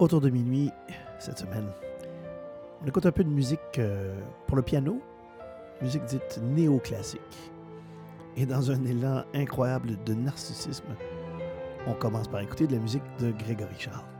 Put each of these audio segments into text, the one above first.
autour de minuit cette semaine. On écoute un peu de musique euh, pour le piano, musique dite néoclassique. Et dans un élan incroyable de narcissisme, on commence par écouter de la musique de Grégory Charles.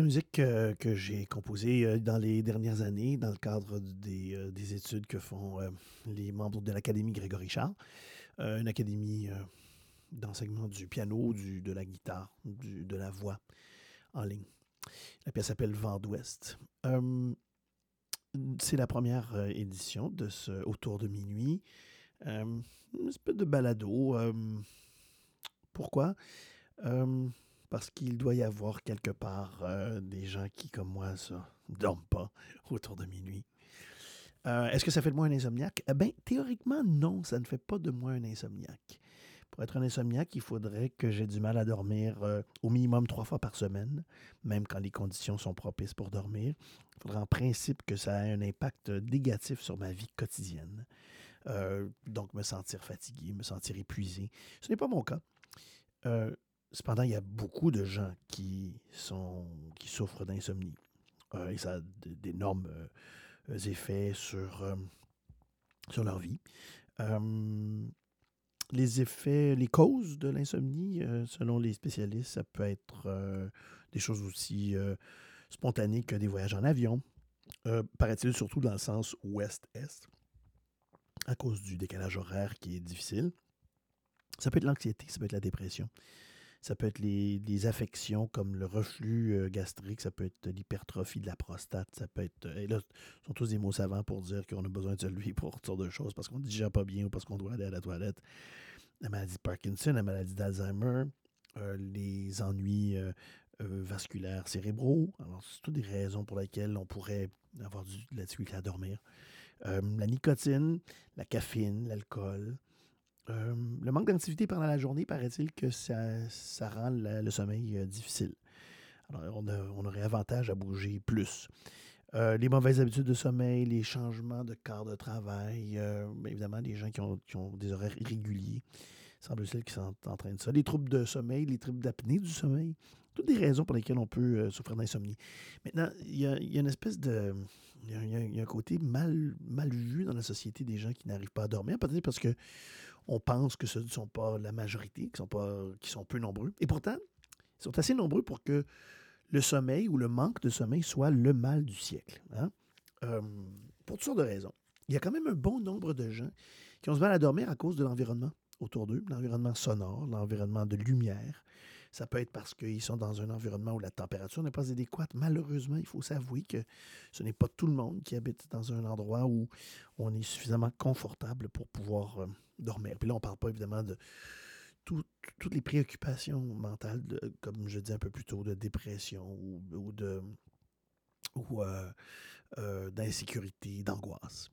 Musique que j'ai composée euh, dans les dernières années dans le cadre des, euh, des études que font euh, les membres de l'Académie Grégory Charles, une académie d'enseignement du piano, de la guitare, de la voix en ligne. La pièce s'appelle Vent d'Ouest. c'est la première édition de ce Autour de minuit. une espèce de balado. pourquoi? Parce qu'il doit y avoir quelque part euh, des gens qui, comme moi, ne dorment pas autour de minuit. Euh, est-ce que ça fait de moi un insomniaque? Eh bien, théoriquement, non, ça ne fait pas de moi un insomniaque. Pour être un insomniaque, il faudrait que j'ai du mal à dormir euh, au minimum trois fois par semaine, même quand les conditions sont propices pour dormir. Il faudrait en principe que ça ait un impact négatif sur ma vie quotidienne. donc, me sentir fatigué, me sentir épuisé. Ce n'est pas mon cas. Cependant, il y a beaucoup de gens qui, sont, qui souffrent d'insomnie. Euh, et ça a d'énormes euh, effets sur, euh, sur leur vie. les effets, les causes de l'insomnie, selon les spécialistes, ça peut être des choses aussi spontanées que des voyages en avion. Paraît-il surtout dans le sens ouest-est, à cause du décalage horaire qui est difficile. Ça peut être l'anxiété, ça peut être la dépression. Ça peut être les, affections comme le reflux euh, gastrique, ça peut être l'hypertrophie de la prostate, ça peut être. Et là, ce sont tous des mots savants pour dire qu'on a besoin de lui pour toutes sortes de choses, parce qu'on ne digère pas bien ou parce qu'on doit aller à la toilette. La maladie de Parkinson, la maladie d'Alzheimer, euh, les ennuis euh, vasculaires cérébraux. Alors, c'est toutes des raisons pour lesquelles on pourrait avoir du, de la à dormir. la nicotine, la caféine, l'alcool, euh, le manque d'activité pendant la journée, paraît-il que ça, rend le sommeil euh, difficile. Alors, on, aurait avantage à bouger plus. Euh, les mauvaises habitudes de sommeil, les changements de quart de travail, évidemment, les gens qui ont, qui des horaires irréguliers, semble-t-il qu'ils sont en train de ça. Les troubles de sommeil, les troubles d'apnée du sommeil, toutes des raisons pour lesquelles on peut souffrir d'insomnie. Maintenant, il y, a, une espèce de. Il y, a, un côté mal, mal vu dans la société des gens qui n'arrivent pas à dormir, peut-être parce que on pense que ce ne sont pas la majorité, qui sont, pas, sont peu nombreux. Et pourtant, ils sont assez nombreux pour que le sommeil ou le manque de sommeil soit le mal du siècle. Hein. Euh, pour toutes sortes de raisons. Il y a quand même un bon nombre de gens qui ont du mal à dormir à cause de l'environnement autour d'eux, l'environnement sonore, l'environnement de lumière. Ça peut être parce qu'ils sont dans un environnement où la température n'est pas adéquate. Malheureusement, il faut s'avouer que ce n'est pas tout le monde qui habite dans un endroit où on est suffisamment confortable pour pouvoir euh, dormir. Puis là, on ne parle pas évidemment de toutes les préoccupations mentales, comme je disais un peu plus tôt, de dépression ou, de ou euh, euh, d'insécurité, d'angoisse.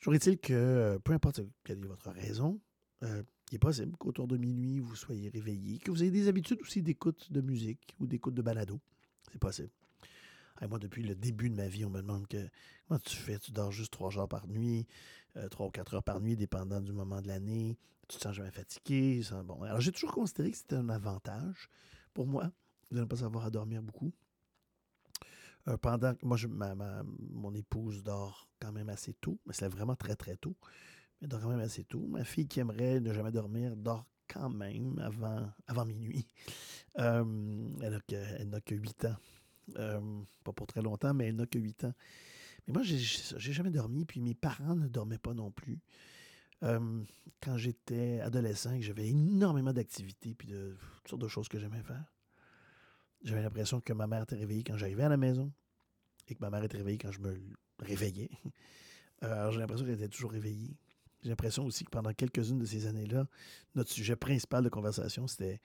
Toujours est-il que, peu importe quelle est votre raison, il est possible qu'autour de minuit, vous soyez réveillé, que vous ayez des habitudes aussi d'écoute de musique ou d'écoute de balado. C'est possible. moi, depuis le début de ma vie, on me demande que comment tu fais, tu dors juste trois heures par nuit, euh, trois ou quatre heures par nuit, dépendant du moment de l'année. Tu te sens jamais fatigué. bon. Alors, j'ai toujours considéré que c'était un avantage pour moi de ne pas avoir à dormir beaucoup. Euh, pendant moi, je, mon épouse dort quand même assez tôt, mais c'est vraiment très, très tôt elle dort quand même assez tôt. Ma fille qui aimerait ne jamais dormir dort quand même avant, avant minuit. Euh, elle n'a que, 8 ans. Euh, pas pour très longtemps, mais elle n'a que 8 ans. Mais moi, j'ai jamais dormi, puis mes parents ne dormaient pas non plus. Euh, quand j'étais adolescent, j'avais énormément d'activités, puis de toutes sortes de choses que j'aimais faire. J'avais l'impression que ma mère était réveillée quand j'arrivais à la maison et que ma mère était réveillée quand je me réveillais. Alors, j'ai l'impression qu'elle était toujours réveillée. J'ai l'impression aussi que pendant quelques-unes de ces années-là, notre sujet principal de conversation, c'était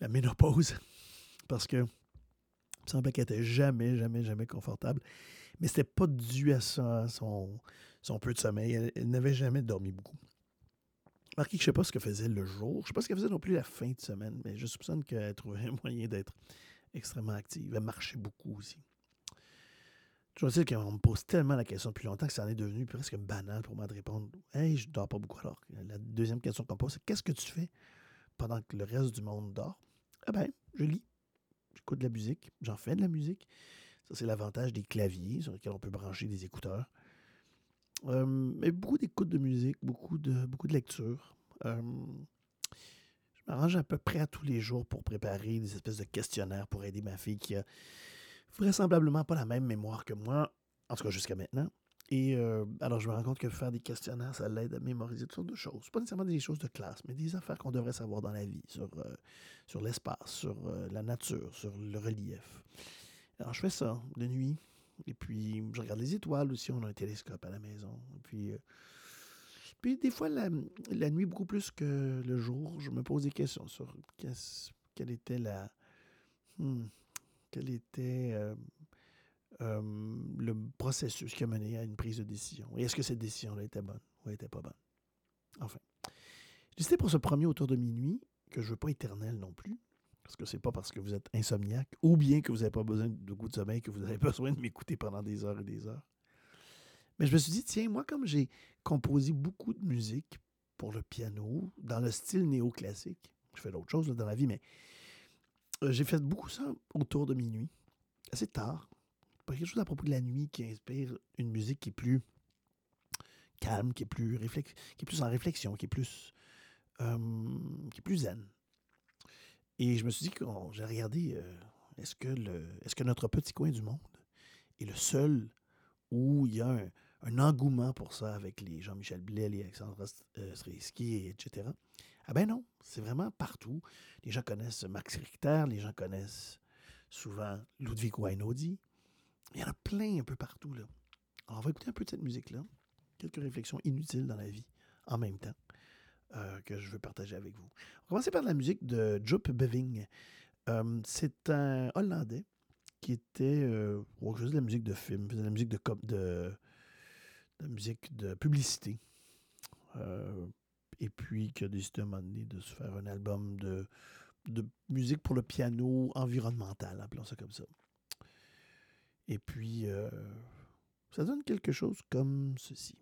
la ménopause. Parce que il me semblait qu'elle n'était jamais, jamais, jamais confortable. Mais c'était pas dû à ça, son, son peu de sommeil. Elle, n'avait jamais dormi beaucoup. Marquez que je ne sais pas ce qu'elle faisait le jour. Je ne sais pas ce qu'elle faisait non plus la fin de semaine, mais je soupçonne qu'elle trouvait un moyen d'être extrêmement active. Elle marchait beaucoup aussi. Je sais qu'on me pose tellement la question depuis longtemps que ça en est devenu presque banal pour moi de répondre Hey, je dors pas beaucoup alors. La deuxième question qu'on me pose, c'est qu'est-ce que tu fais pendant que le reste du monde dort? Ah ben, je lis. J'écoute de la musique. J'en fais de la musique. Ça, c'est l'avantage des claviers sur lesquels on peut brancher des écouteurs. Euh, mais beaucoup d'écoute de musique, beaucoup de, beaucoup de lecture. Euh, je m'arrange à peu près à tous les jours pour préparer des espèces de questionnaires pour aider ma fille qui a vraisemblablement pas la même mémoire que moi, en tout cas jusqu'à maintenant. Et euh, alors, je me rends compte que faire des questionnaires, ça l'aide à mémoriser toutes sortes de choses. Pas nécessairement des choses de classe, mais des affaires qu'on devrait savoir dans la vie, sur, euh, sur l'espace, sur euh, la nature, sur le relief. Alors, je fais ça de nuit. Et puis, je regarde les étoiles aussi. On a un télescope à la maison. Et puis, puis des fois, la, la, nuit, beaucoup plus que le jour, je me pose des questions sur quelle était la. Hmm, quel était euh, euh, le processus qui a mené à une prise de décision? Et est-ce que cette décision-là était bonne ou n'était pas bonne? Enfin. J'ai décidé pour ce premier autour de minuit que je ne veux pas éternel non plus, parce que c'est pas parce que vous êtes insomniaque ou bien que vous n'avez pas besoin de goût de sommeil que vous avez besoin de m'écouter pendant des heures et des heures. Mais je me suis dit, tiens, moi, comme j'ai composé beaucoup de musique pour le piano, dans le style néoclassique, je fais d'autres choses dans la vie, mais j'ai fait beaucoup ça autour de minuit, assez tard. Quelque chose à propos de la nuit qui inspire une musique qui est plus calme, qui est plus, réflex qui est plus en réflexion, qui est plus, euh, qui est plus zen. Et je me suis dit que j'ai regardé, euh, est-ce que, le, est -ce que notre petit coin du monde est le seul où il y a un, engouement pour ça avec les Jean-Michel Blais, les Alexandre Strisky, etc. Ah ben non, c'est vraiment partout. Les gens connaissent Max Richter, les gens connaissent souvent Ludwig Weinodi. Il y en a plein un peu partout. Là. Alors, on va écouter un peu de cette musique-là. Quelques réflexions inutiles dans la vie en même temps euh, que je veux partager avec vous. On va commencer par la musique de Joop Beving. Euh, c'est un Hollandais qui était, euh, je de la musique de film, de la musique de, de, de musique de publicité. Et puis qui a décidé à un moment donné de se faire un album de, de musique pour le piano environnemental, appelons ça comme ça. Et puis, euh, ça donne quelque chose comme ceci.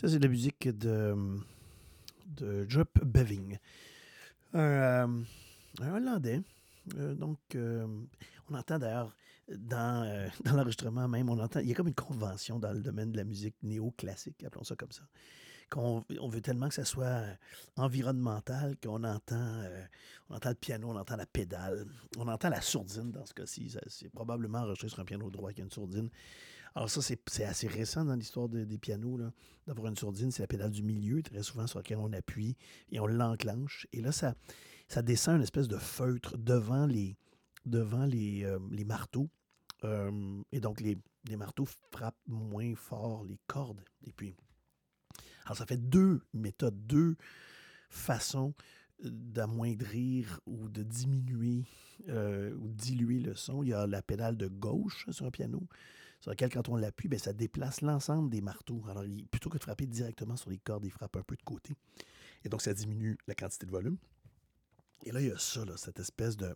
Ça, c'est de la musique de, de Beving, un, euh, Hollandais. Euh, donc, euh, on entend d'ailleurs dans, dans l'enregistrement même, on entend, il y a comme une convention dans le domaine de la musique néoclassique, appelons ça comme ça. On veut tellement que ça soit environnemental qu'on entend, on entend le piano, on entend la pédale, on entend la sourdine dans ce cas-ci. C'est probablement enregistré sur un piano droit qui a une sourdine. Alors ça, c'est assez récent dans l'histoire de- des pianos, d'avoir une sourdine. C'est la pédale du milieu, très souvent sur laquelle on appuie et on l'enclenche. Et là, ça, ça descend une espèce de feutre devant les, devant les, euh, les marteaux. Euh, et donc, les, les marteaux frappent moins fort les cordes. Et puis, alors ça fait deux méthodes, deux façons d'amoindrir ou de diminuer euh, ou diluer le son. Il y a la pédale de gauche sur un piano, sur laquelle, quand on l'appuie, ben, ça déplace l'ensemble des marteaux. Alors, plutôt que de frapper directement sur les cordes, il frappe un peu de côté. Et donc, ça diminue la quantité de volume. Et là, il y a ça, là, cette espèce de,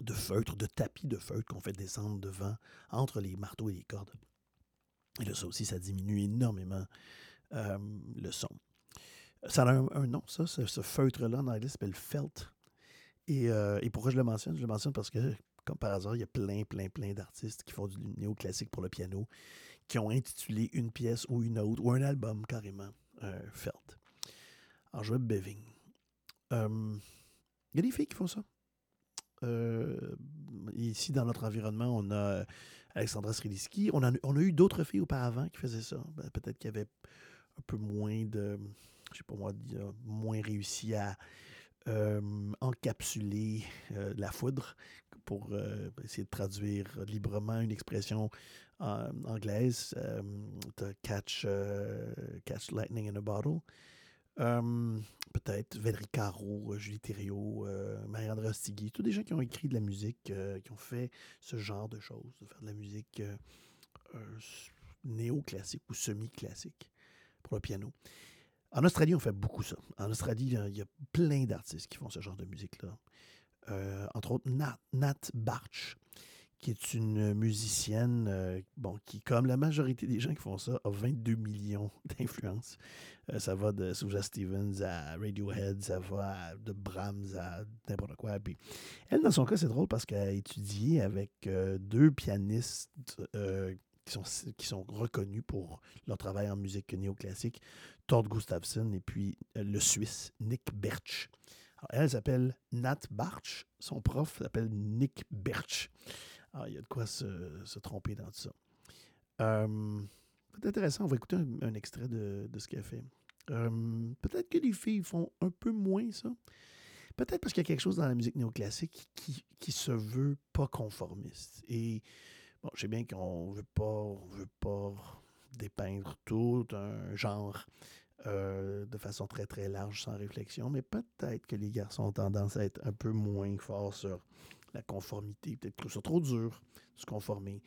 de feutre, de tapis de feutre qu'on fait descendre devant, entre les marteaux et les cordes. Et là, ça aussi, ça diminue énormément euh, le son. Ça a un, nom, ça, ce, feutre-là, en anglais, s'appelle felt. Euh, et pourquoi je le mentionne? Je le mentionne parce que, comme par hasard, il y a plein, plein, plein d'artistes qui font du néoclassique pour le piano, qui ont intitulé une pièce ou une autre, ou un album carrément, euh, felt. Alors, je vais Beving. Euh, il y a des filles qui font ça. Euh, ici, dans notre environnement, on a Alexandra Streliski. On, on a eu d'autres filles auparavant qui faisaient ça. Ben, Peut-être qu'il y avait un peu moins de, je sais pas moi, moins réussi à euh, encapsuler euh, la foudre pour euh, essayer de traduire librement une expression anglaise. Euh, catch, euh, catch lightning in a bottle. Peut-être Valérie Caro, Julie Thériault, euh, Marie-André Ostigui, tous des gens qui ont écrit de la musique, qui ont fait ce genre de choses, de faire de la musique néo-classique ou semi-classique pour le piano. En Australie, on fait beaucoup ça. En Australie, il y a plein d'artistes qui font ce genre de musique-là. Euh, entre autres, Nat, Nat Barch, qui est une musicienne euh, bon, qui, comme la majorité des gens qui font ça, a 22 millions d'influences. Euh, ça va de Sousa Stevens à Radiohead, ça va de Brahms à n'importe quoi. Elle, dans son cas, c'est drôle parce qu'elle a étudié avec deux pianistes qui, sont, reconnus pour leur travail en musique néoclassique, Tord Gustafsson et puis le Suisse Nick Berch. Elle s'appelle Nat Barch, son prof s'appelle Nick Berch. Alors, il y a de quoi se, tromper dans tout ça. C'est intéressant, on va écouter un, extrait de, ce qu'elle fait. Euh, Peut-être que les filles font un peu moins ça. Peut-être parce qu'il y a quelque chose dans la musique néoclassique qui, qui se veut pas conformiste. Et bon, je sais bien qu'on veut pas, on veut pas dépeindre tout un genre euh, de façon très très large sans réflexion, mais peut-être que les garçons ont tendance à être un peu moins forts sur la conformité, peut-être que c'est trop dur de se conformer.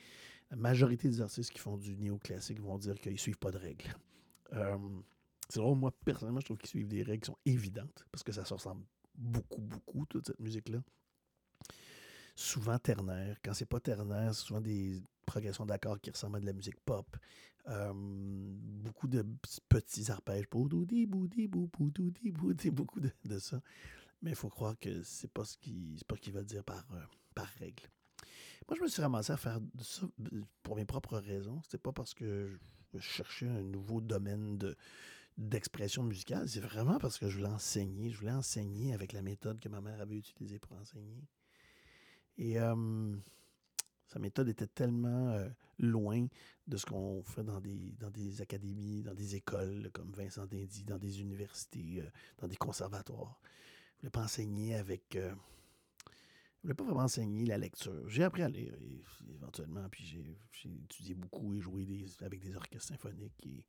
La majorité des artistes qui font du néoclassique vont dire qu'ils ne suivent pas de règles. Euh, c'est drôle, moi, personnellement, je trouve qu'ils suivent des règles qui sont évidentes, parce que ça se ressemble beaucoup, beaucoup, toute cette musique-là. Souvent ternaire. Quand c'est pas ternaire, c'est souvent des progressions d'accords qui ressemblent à de la musique pop. Euh, beaucoup de petits arpèges. Beaucoup de, ça. Mais il faut croire que c'est pas ce qu'il va dire par, euh, par règle. Moi, je me suis ramassé à faire ça pour mes propres raisons. C'était pas parce que je cherchais un nouveau domaine de, d'expression musicale. C'est vraiment parce que je voulais enseigner. Je voulais enseigner avec la méthode que ma mère avait utilisée pour enseigner. Et euh, sa méthode était tellement euh, loin de ce qu'on fait dans des, dans des académies, dans des écoles comme Vincent Dindy, dans des universités, euh, dans des conservatoires. Je voulais pas enseigner avec... euh, je voulais pas vraiment enseigner la lecture. J'ai appris à lire éventuellement, puis j'ai étudié beaucoup et joué avec des orchestres symphoniques et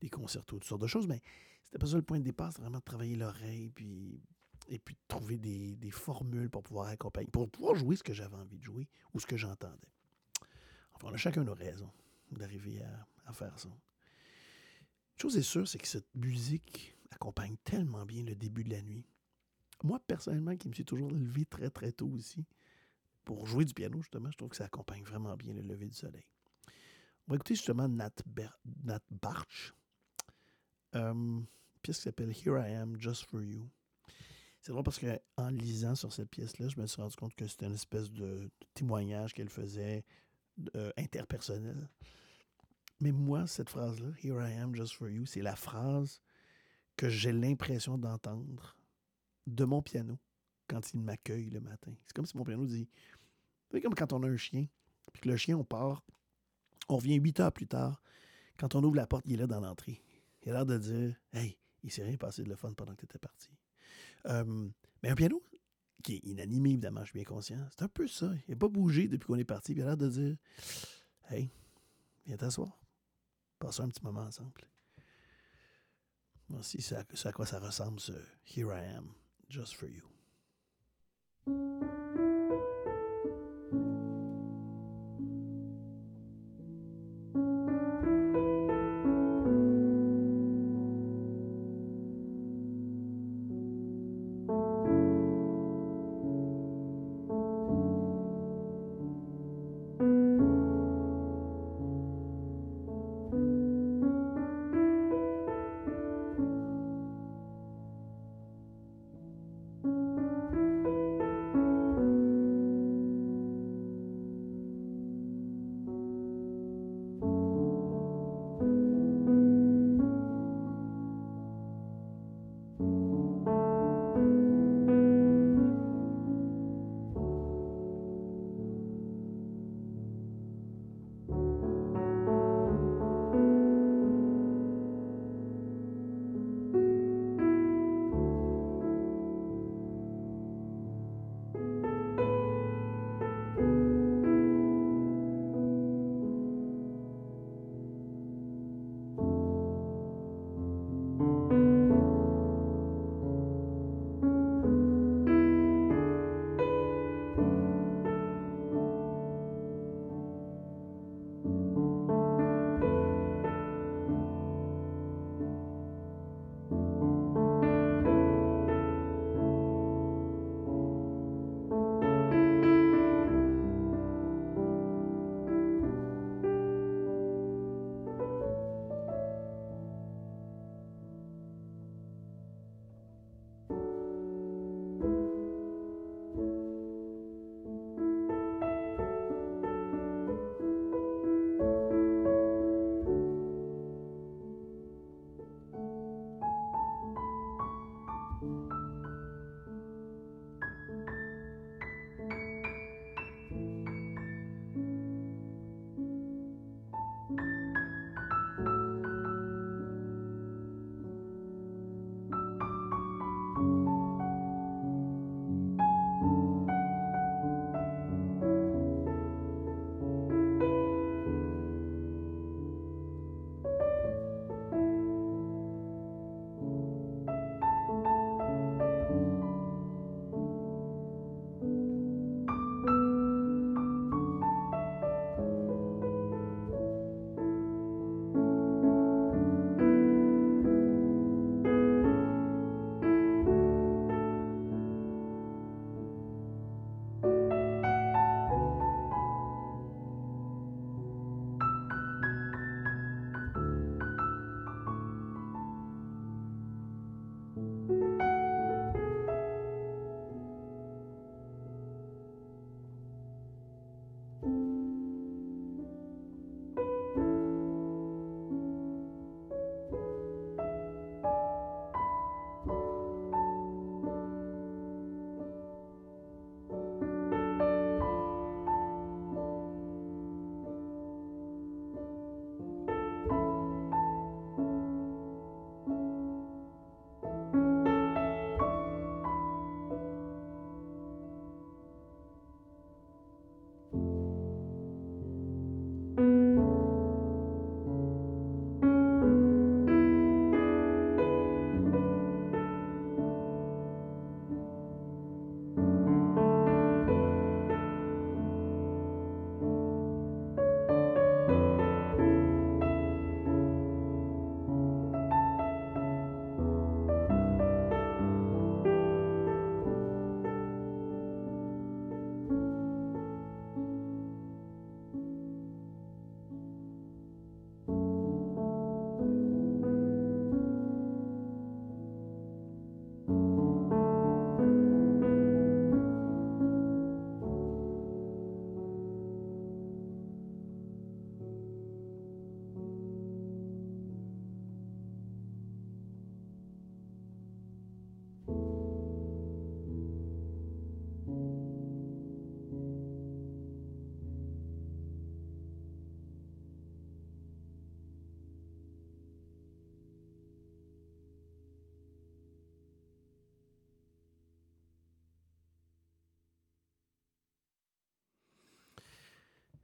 des concertos, toutes sortes de choses, mais c'était pas ça le point de départ, c'était vraiment de travailler l'oreille, puis et puis de trouver des, des formules pour pouvoir accompagner, pour pouvoir jouer ce que j'avais envie de jouer ou ce que j'entendais. Enfin, on a chacun nos raisons d'arriver à, faire ça. Une chose est sûre, c'est que cette musique accompagne tellement bien le début de la nuit. Moi, personnellement, qui me suis toujours levé très, très tôt aussi, pour jouer du piano, justement, je trouve que ça accompagne vraiment bien le lever du soleil. On va écouter justement Nat, Nat Barch une pièce qui s'appelle Here I Am, Just for You. C'est drôle parce qu'en lisant sur cette pièce-là, je me suis rendu compte que c'était une espèce de, témoignage qu'elle faisait interpersonnel. Mais moi, cette phrase-là, Here I am just for you, c'est la phrase que j'ai l'impression d'entendre de mon piano quand il m'accueille le matin. C'est comme si mon piano dit C'est comme quand on a un chien, puis que le chien, on part, on revient huit heures plus tard. Quand on ouvre la porte, il est là dans l'entrée. Il a l'air de dire Hey, il s'est rien passé de le fun pendant que tu étais parti. Mais un piano qui est inanimé, évidemment, je suis bien conscient, c'est un peu ça. Il n'a pas bougé depuis qu'on est parti. il a l'air de dire Hey, viens t'asseoir. Passons un petit moment ensemble. Voici c'est à quoi ça ressemble ce Here I Am, Just for You.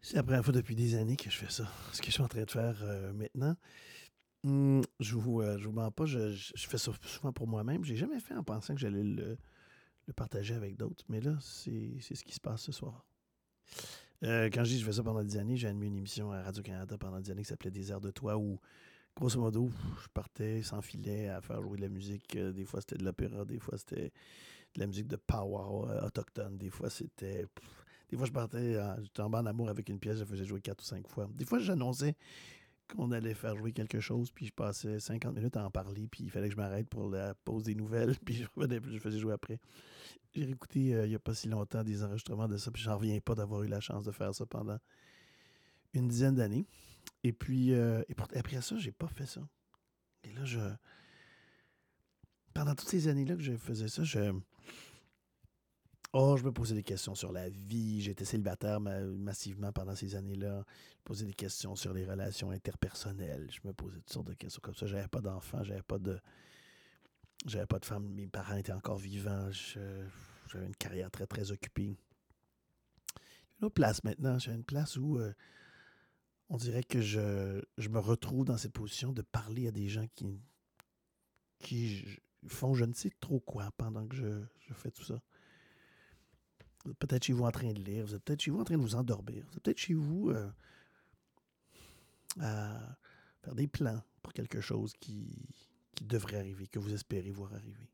C'est la première fois depuis des années que je fais ça. Ce que je suis en train de faire euh, maintenant. Hum, je vous, euh, je vous mens pas, je, fais ça souvent pour moi-même. J'ai jamais fait en pensant que j'allais le, partager avec d'autres. Mais là, c'est ce qui se passe ce soir. Euh, quand je dis que je fais ça pendant des années, j'ai animé une émission à Radio-Canada pendant des années qui s'appelait Des airs de toi où, grosso modo, je partais sans filet à faire jouer de la musique. Des fois, c'était de l'opéra, des fois, c'était de la musique de power autochtone, des fois, c'était. Des fois, je partais, en- j'étais en en amour avec une pièce, je faisais jouer quatre ou cinq fois. Des fois, j'annonçais qu'on allait faire jouer quelque chose, puis je passais 50 minutes à en parler, puis il fallait que je m'arrête pour la pause des nouvelles, puis je, revenais, je faisais jouer après. J'ai réécouté euh, il n'y a pas si longtemps des enregistrements de ça, puis j'en reviens pas d'avoir eu la chance de faire ça pendant une dizaine d'années. Et puis, euh, et après ça, j'ai pas fait ça. Et là, je. Pendant toutes ces années-là que je faisais ça, je. Oh, je me posais des questions sur la vie. J'étais célibataire ma- massivement pendant ces années-là. Je posais des questions sur les relations interpersonnelles. Je me posais toutes sortes de questions comme ça. J'avais pas d'enfants, j'avais pas de. J'avais pas de femme, mes parents étaient encore vivants. J'avais une carrière très, très occupée. Une autre place maintenant, j'ai une place où euh, on dirait que je, je me retrouve dans cette position de parler à des gens qui, qui font je ne sais trop quoi pendant que je, je fais tout ça. Vous êtes peut-être chez vous en train de lire, vous êtes peut-être chez vous en train de vous endormir, vous êtes peut-être chez vous euh, à faire des plans pour quelque chose qui, qui devrait arriver, que vous espérez voir arriver.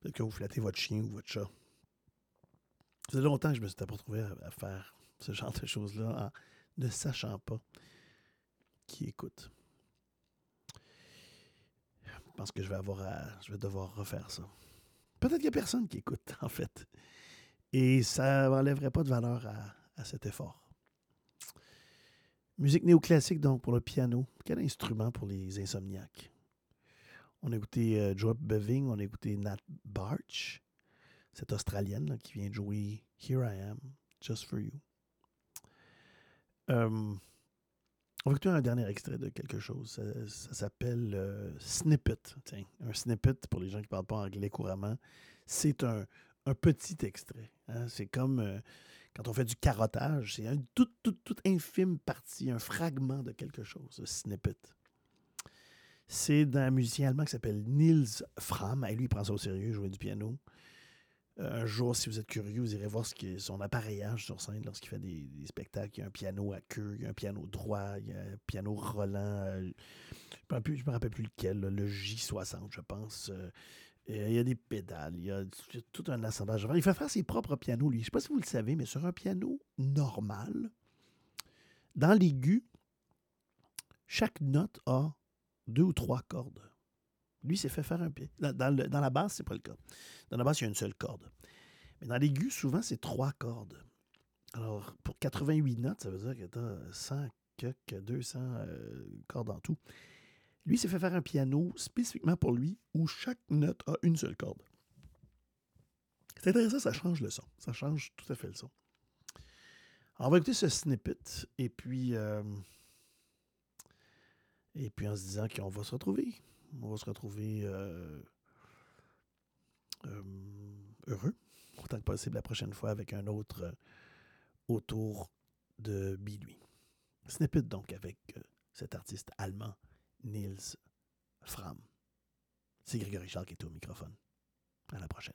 Peut-être que vous flattez votre chien ou votre chat. Ça faisait longtemps que je me suis pas retrouvé à, à faire ce genre de choses-là en ne sachant pas qui écoute. Je pense que je vais avoir à- je vais devoir refaire ça. Peut-être qu'il n'y a personne qui écoute, en fait. Et ça n'enlèverait pas de valeur à, cet effort. Musique néoclassique, donc, pour le piano. Quel instrument pour les insomniaques? On a écouté euh, Joe Beving, on a écouté Nat Barch, cette Australienne qui vient de jouer Here I Am, Just For You. Euh, on va écouter un dernier extrait de quelque chose. Ça, s'appelle euh, Snippet. Tiens, un snippet, pour les gens qui ne parlent pas anglais couramment, c'est un petit extrait. Hein. C'est comme euh, quand on fait du carottage, c'est une toute, toute, toute infime partie, un fragment de quelque chose, un snippet. C'est d'un musicien allemand qui s'appelle Niels Fram. Et lui, il prend ça au sérieux, jouait du piano. Euh, un jour, si vous êtes curieux, vous irez voir son appareillage sur scène lorsqu'il fait des, spectacles. Il y a un piano à queue, il y a un piano droit, il y a un piano Roland. euh, je ne me rappelle plus- lequel, le J60, je pense. Euh, il y a des pédales, il y a tout un assemblage. Il fait faire ses propres pianos, lui. Je ne sais pas si vous le savez, mais sur un piano normal, dans l'aigu, chaque note a deux ou trois cordes. Lui, s'est fait faire un pied. Dans, la basse, c'est pas le cas. Dans la basse, il y a une seule corde. Mais dans l'aigu, souvent, c'est trois cordes. Alors, pour 88 notes, ça veut dire que tu as 100, quelques 200 euh, cordes en tout. Lui, s'est fait faire un piano spécifiquement pour lui où chaque note a une seule corde. C'est intéressant, ça change le son. Ça change tout à fait le son. On va écouter ce snippet et puis, euh, et puis en se disant qu'on va se retrouver. On va se retrouver euh, euh, heureux, autant que possible la prochaine fois avec un autre autour de Bidouille. Snippet donc avec cet artiste allemand, Niels Fram. C'est Grégory Charles qui est au microphone. À la prochaine.